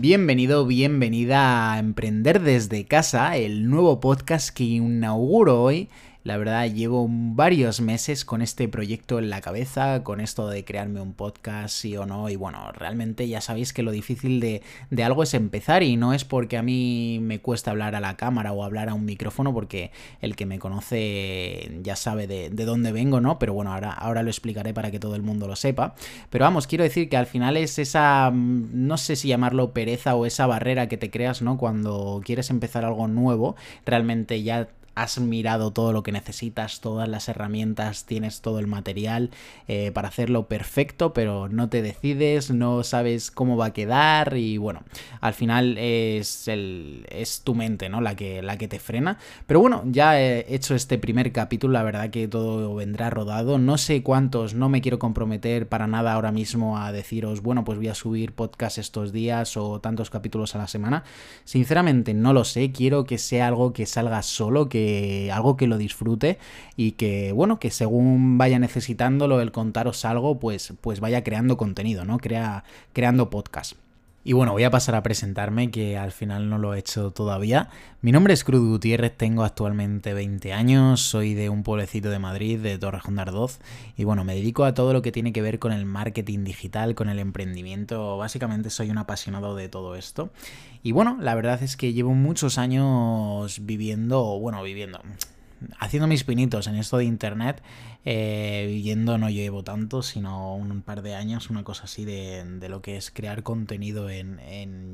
Bienvenido, bienvenida a Emprender desde casa, el nuevo podcast que inauguro hoy la verdad, llevo varios meses con este proyecto en la cabeza, con esto de crearme un podcast, sí o no. Y bueno, realmente ya sabéis que lo difícil de, algo es empezar y no es porque a mí me cuesta hablar a la cámara o hablar a un micrófono, porque el que me conoce ya sabe de, dónde vengo, ¿no? Pero bueno, ahora, ahora lo explicaré para que todo el mundo lo sepa. Pero vamos, quiero decir que al final es esa, no sé si llamarlo pereza o esa barrera que te creas, ¿no? Cuando quieres empezar algo nuevo, realmente ya has mirado todo lo que necesitas, todas las herramientas, tienes todo el material eh, para hacerlo perfecto, pero no te decides, no sabes cómo va a quedar y bueno, al final es, el, es tu mente, ¿no? La que, la que te frena. Pero bueno, ya he hecho este primer capítulo, la verdad que todo vendrá rodado. No sé cuántos, no me quiero comprometer para nada ahora mismo a deciros, bueno, pues voy a subir podcast estos días o tantos capítulos a la semana. Sinceramente no lo sé, quiero que sea algo que salga solo, que algo que lo disfrute y que, bueno, que según vaya necesitándolo el contaros algo, pues, pues vaya creando contenido, ¿no? Crea, creando podcast. Y bueno, voy a pasar a presentarme, que al final no lo he hecho todavía. Mi nombre es Cruz Gutiérrez, tengo actualmente 20 años, soy de un pueblecito de Madrid, de Torrejón de Ardoz, y bueno, me dedico a todo lo que tiene que ver con el marketing digital, con el emprendimiento, básicamente soy un apasionado de todo esto. Y bueno, la verdad es que llevo muchos años viviendo, bueno, viviendo, haciendo mis pinitos en esto de internet eh, viviendo no llevo tanto, sino un par de años, una cosa así de, lo que es crear contenido en,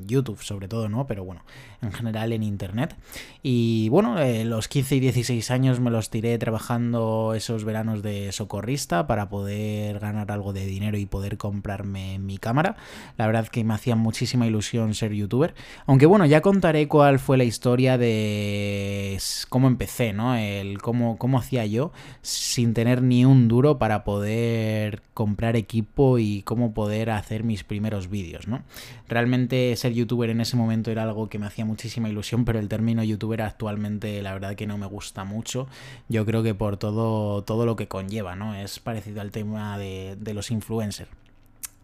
YouTube, sobre todo, ¿no? Pero bueno, en general en Internet. Y bueno, eh, los 15 y 16 años me los tiré trabajando esos veranos de socorrista para poder ganar algo de dinero y poder comprarme mi cámara. La verdad que me hacía muchísima ilusión ser youtuber. Aunque bueno, ya contaré cuál fue la historia de cómo empecé, ¿no? El cómo, cómo hacía yo sin tener ni un duro para poder comprar equipo y cómo poder hacer mis primeros vídeos, ¿no? Realmente ser youtuber en ese momento era algo que me hacía muchísima ilusión, pero el término youtuber actualmente la verdad que no me gusta mucho. Yo creo que por todo, todo lo que conlleva, ¿no? Es parecido al tema de, de los influencers.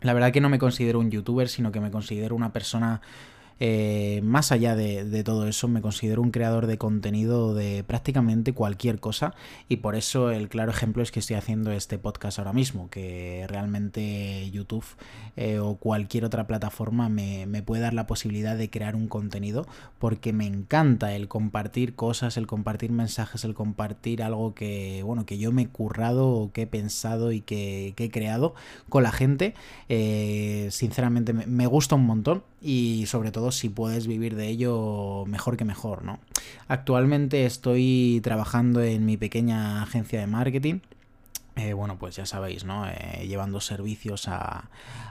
La verdad que no me considero un youtuber, sino que me considero una persona eh, más allá de, todo eso, me considero un creador de contenido de prácticamente cualquier cosa y por eso el claro ejemplo es que estoy haciendo este podcast ahora mismo, que realmente YouTube eh, o cualquier otra plataforma me, puede dar la posibilidad de crear un contenido porque me encanta el compartir cosas, el compartir mensajes, el compartir algo que, bueno, que yo me he currado que he pensado y que, he creado con la gente. Eh, sinceramente me gusta un montón y sobre todo si puedes vivir de ello mejor que mejor, ¿no? Actualmente estoy trabajando en mi pequeña agencia de marketing. Eh, bueno, pues ya sabéis, ¿no? Eh, llevando servicios a,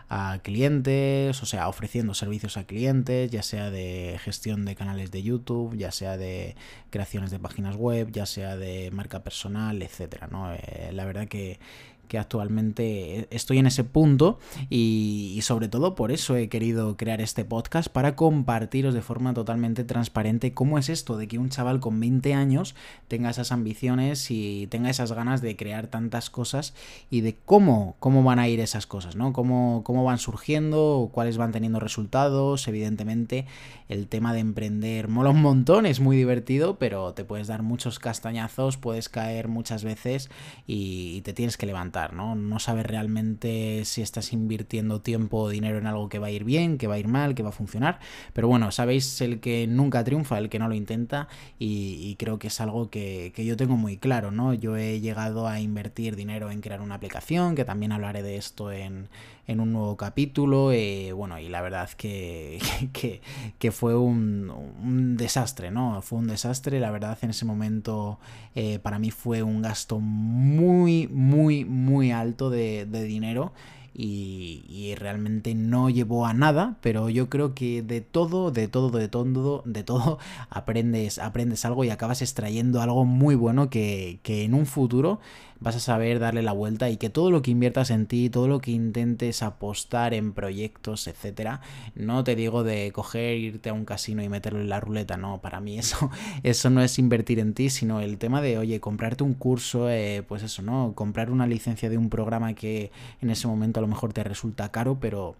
a, clientes, o sea, ofreciendo servicios a clientes, ya sea de gestión de canales de YouTube, ya sea de creaciones de páginas web, ya sea de marca personal, etcétera, ¿no? Eh, la verdad que, que actualmente estoy en ese punto y, sobre todo por eso he querido crear este podcast para compartiros de forma totalmente transparente cómo es esto de que un chaval con 20 años tenga esas ambiciones y tenga esas ganas de crear tantas cosas y de cómo, cómo van a ir esas cosas, ¿no? Cómo, cómo van surgiendo, cuáles van teniendo resultados, evidentemente el tema de emprender mola un montón, es muy divertido, pero te puedes dar muchos castañazos, puedes caer muchas veces y te tienes que levantar. ¿No? No sabes realmente si estás invirtiendo tiempo o dinero en algo que va a ir bien, que va a ir mal, que va a funcionar. Pero bueno, sabéis el que nunca triunfa, el que no lo intenta, y, creo que es algo que, yo tengo muy claro, ¿no? Yo he llegado a invertir dinero en crear una aplicación, que también hablaré de esto en, un nuevo capítulo. Eh, bueno, y la verdad que, que, fue un, desastre, ¿no? Fue un desastre. La verdad, en ese momento eh, para mí fue un gasto muy, muy, muy muy alto de, dinero y, realmente no llevó a nada, pero yo creo que de todo, de todo, de todo, de todo, aprendes, aprendes algo y acabas extrayendo algo muy bueno que, que en un futuro vas a saber darle la vuelta y que todo lo que inviertas en ti, todo lo que intentes apostar en proyectos, etcétera, no te digo de coger, irte a un casino y meterlo en la ruleta, no, para mí eso, eso no es invertir en ti, sino el tema de, oye, comprarte un curso, eh, pues eso, ¿no? Comprar una licencia de un programa que en ese momento a lo mejor te resulta caro, pero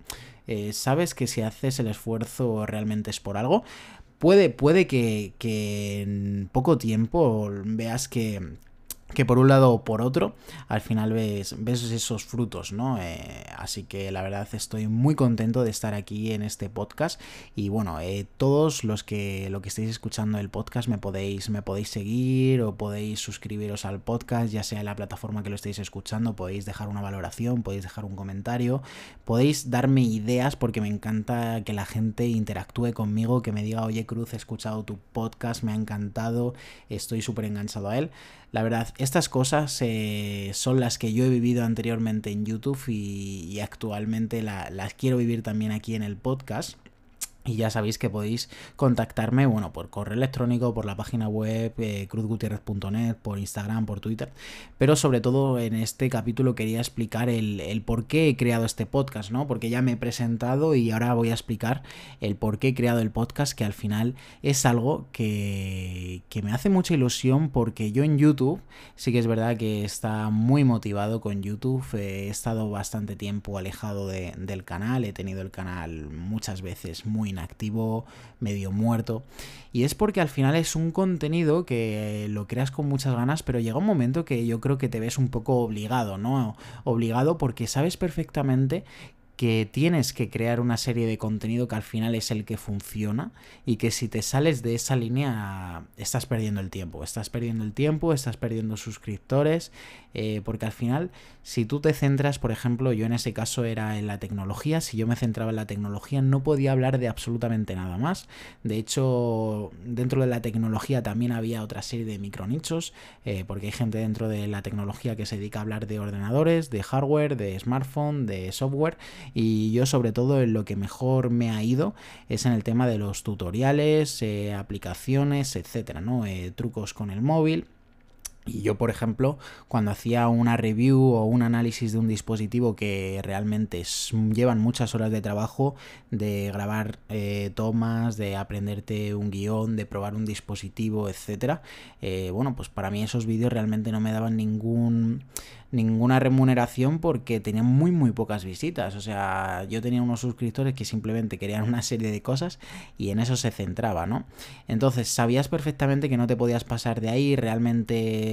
eh, sabes que si haces el esfuerzo realmente es por algo. Puede, puede que, que en poco tiempo veas que que por un lado o por otro, al final ves, ves esos frutos, ¿no? Eh, así que la verdad estoy muy contento de estar aquí en este podcast y bueno, eh, todos los que lo que estéis escuchando el podcast me podéis, me podéis seguir o podéis suscribiros al podcast, ya sea en la plataforma que lo estéis escuchando, podéis dejar una valoración, podéis dejar un comentario, podéis darme ideas porque me encanta que la gente interactúe conmigo, que me diga, oye Cruz, he escuchado tu podcast, me ha encantado, estoy súper enganchado a él. La verdad, estas cosas eh, son las que yo he vivido anteriormente en YouTube y, actualmente las quiero vivir también aquí en el podcast. Y ya sabéis que podéis contactarme, bueno, por correo electrónico, por la página web, eh, cruzgutierrez.net, por Instagram, por Twitter. Pero sobre todo en este capítulo quería explicar el, por qué he creado este podcast, ¿no? Porque ya me he presentado y ahora voy a explicar el por qué he creado el podcast, que al final es algo que, que me hace mucha ilusión porque yo en YouTube, sí que es verdad que está muy motivado con YouTube, he estado bastante tiempo alejado del canal, he tenido el canal muchas veces muy inactivo, medio muerto. Y es porque al final es un contenido que lo creas con muchas ganas, pero llega un momento que yo creo que te ves un poco obligado, ¿no? Obligado porque sabes perfectamente que tienes que crear una serie de contenido que al final es el que funciona y que si te sales de esa línea estás perdiendo el tiempo, estás perdiendo el tiempo, estás perdiendo suscriptores, eh, porque al final si tú te centras, por ejemplo, yo en ese caso era en la tecnología, si yo me centraba en la tecnología no podía hablar de absolutamente nada más, de hecho dentro de la tecnología también había otra serie de micronichos, eh, porque hay gente dentro de la tecnología que se dedica a hablar de ordenadores, de hardware, de smartphone, de software, y yo sobre todo en lo que mejor me ha ido es en el tema de los tutoriales, eh, aplicaciones, etcétera, ¿no? Eh, trucos con el móvil. Y yo, por ejemplo, cuando hacía una review o un análisis de un dispositivo que realmente llevan muchas horas de trabajo, de grabar eh, tomas, de aprenderte un guion, de probar un dispositivo, etcétera, bueno, pues para mí esos vídeos realmente no me daban ningún ninguna remuneración porque tenían muy muy pocas visitas. O sea, yo tenía unos suscriptores que simplemente querían una serie de cosas y en eso se centraba, ¿no? Entonces sabías perfectamente que no te podías pasar de ahí, realmente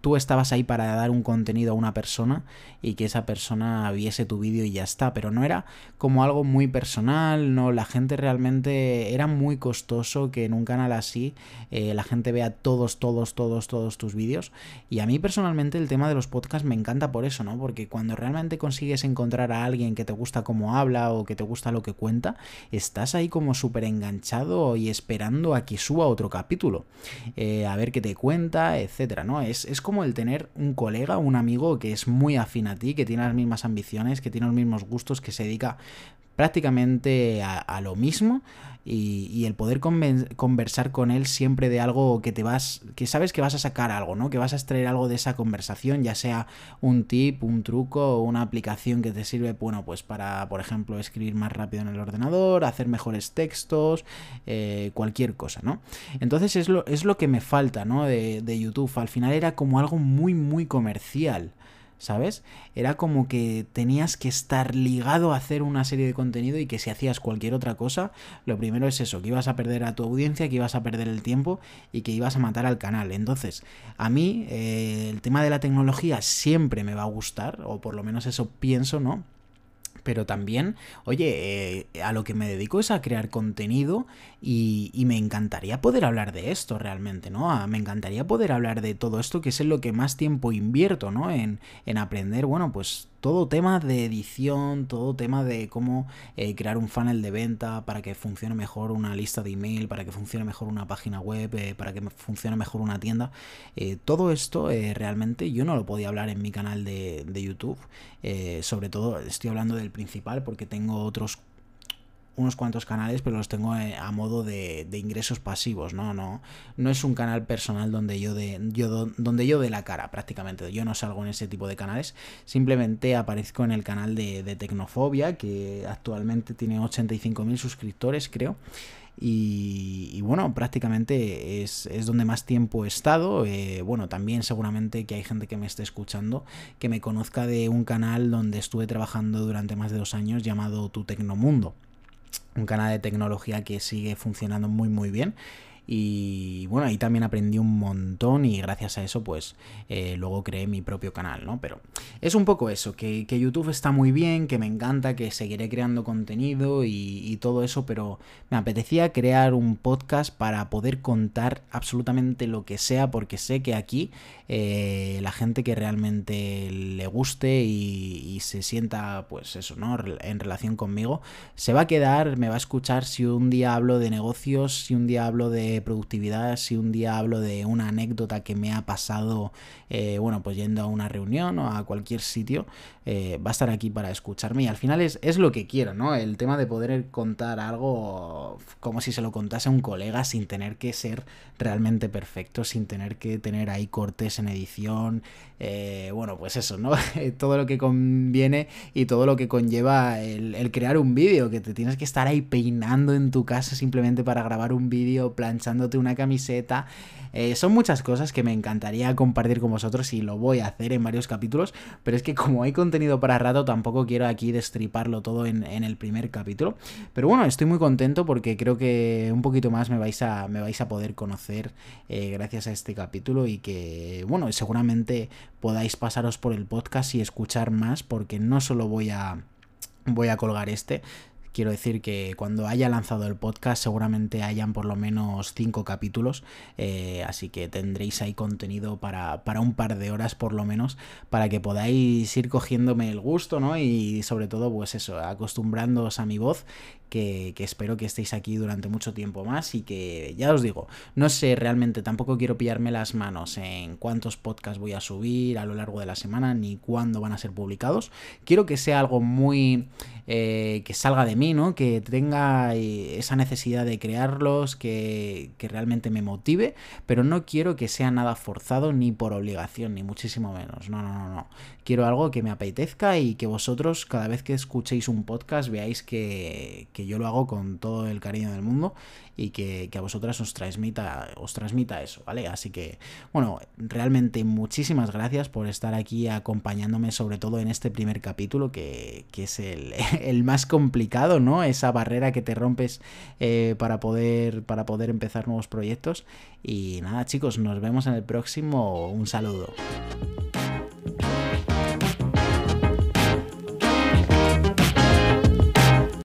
tú estabas ahí para dar un contenido a una persona y que esa persona viese tu vídeo y ya está, pero no era como algo muy personal, no, la gente realmente era muy costoso que en un canal así eh, la gente vea todos, todos, todos, todos tus vídeos y a mí personalmente el tema de los podcasts me encanta por eso, ¿no? Porque cuando realmente consigues encontrar a alguien que te gusta cómo habla o que te gusta lo que cuenta, estás ahí como súper enganchado y esperando a que suba otro capítulo, eh, a ver qué te cuenta, etcétera, ¿no? Es, es como el tener un colega, un amigo que es muy afín a ti, que tiene las mismas ambiciones, que tiene los mismos gustos, que se dedica prácticamente a, lo mismo y, el poder conversar con él siempre de algo que te vas, que sabes que vas a sacar algo, ¿no? Que vas a extraer algo de esa conversación, ya sea un tip, un truco o una aplicación que te sirve, bueno, pues para, por ejemplo, escribir más rápido en el ordenador, hacer mejores textos, eh, cualquier cosa, ¿no? Entonces es lo, es lo que me falta, ¿no? De, de YouTube. Al final era como algo muy, muy comercial. ¿Sabes? Era como que tenías que estar ligado a hacer una serie de contenido y que si hacías cualquier otra cosa, lo primero es eso, que ibas a perder a tu audiencia, que ibas a perder el tiempo y que ibas a matar al canal. Entonces, a mí eh, el tema de la tecnología siempre me va a gustar, o por lo menos eso pienso, ¿no? Pero también, oye, eh, a lo que me dedico es a crear contenido y, me encantaría poder hablar de esto realmente, ¿no? me encantaría poder hablar de todo esto que es en lo que más tiempo invierto, ¿no? En, en aprender, bueno, pues todo tema de edición, todo tema de cómo eh, crear un funnel de venta para que funcione mejor una lista de email, para que funcione mejor una página web, eh, para que funcione mejor una tienda. Eh, todo esto realmente yo no lo podía hablar en mi canal de, de YouTube. sobre todo estoy hablando del principal porque tengo otros unos cuantos canales, pero los tengo eh, a modo de, ingresos pasivos, ¿no? No, no es un canal personal donde yo de, yo, donde yo de la cara, prácticamente. Yo no salgo en ese tipo de canales. Simplemente aparezco en el canal de, Tecnofobia, que actualmente tiene 85.000 suscriptores, creo. Y, bueno, prácticamente es, donde más tiempo he estado. Eh, bueno, también seguramente que hay gente que me esté escuchando que me conozca de un canal donde estuve trabajando durante más de dos años llamado Tu Tecnomundo. Un canal de tecnología que sigue funcionando muy muy bien y bueno, ahí también aprendí un montón y gracias a eso pues eh, luego creé mi propio canal, ¿no? Pero es un poco eso, que, YouTube está muy bien, que me encanta, que seguiré creando contenido y, todo eso, pero me apetecía crear un podcast para poder contar absolutamente lo que sea, porque sé que aquí eh, la gente que realmente le guste y, y se sienta pues eso, ¿no? En relación conmigo, se va a quedar, me va a escuchar si un día hablo de negocios, si un día hablo de productividad, si un día hablo de una anécdota que me ha pasado, eh, bueno, pues yendo a una reunión o a cualquier sitio, eh, va a estar aquí para escucharme. Y al final es, es, lo que quiero, ¿no? El tema de poder contar algo como si se lo contase un colega sin tener que ser realmente perfecto, sin tener que tener ahí cortes en edición. Eh, bueno, pues eso, ¿no? todo lo que conviene y todo lo que conlleva el, crear un vídeo, que te tienes que estar ahí peinando en tu casa simplemente para grabar un vídeo, planchando una camiseta. Eh, son muchas cosas que me encantaría compartir con vosotros y lo voy a hacer en varios capítulos, pero es que como hay contenido para rato, tampoco quiero aquí destriparlo todo en, el primer capítulo. Pero bueno, estoy muy contento porque creo que un poquito más me vais a, me vais a poder conocer eh, gracias a este capítulo y que, bueno, seguramente podáis pasaros por el podcast y escuchar más porque no solo voy a voy a colgar este, Quiero decir que cuando haya lanzado el podcast seguramente hayan por lo menos cinco capítulos, eh, así que tendréis ahí contenido para, para, un par de horas por lo menos, para que podáis ir cogiéndome el gusto, ¿no? Y sobre todo, pues eso, acostumbrándoos a mi voz que, espero que estéis aquí durante mucho tiempo más y que ya os digo, no sé realmente, tampoco quiero pillarme las manos en cuántos podcasts voy a subir a lo largo de la semana ni cuándo van a ser publicados. Quiero que sea algo muy... Eh, que salga de mí, ¿no? Que tenga eh, esa necesidad de crearlos, que, que realmente me motive, pero no quiero que sea nada forzado ni por obligación, ni muchísimo menos. No, no, no, no. Quiero algo que me apetezca y que vosotros cada vez que escuchéis un podcast veáis que que yo lo hago con todo el cariño del mundo y que, a vosotras os transmita, os transmita eso, ¿vale? Así que, bueno, realmente muchísimas gracias por estar aquí acompañándome, sobre todo en este primer capítulo, que, es el, más complicado, ¿no? Esa barrera que te rompes eh, para, poder, para poder empezar nuevos proyectos. Y nada, chicos, nos vemos en el próximo. Un saludo.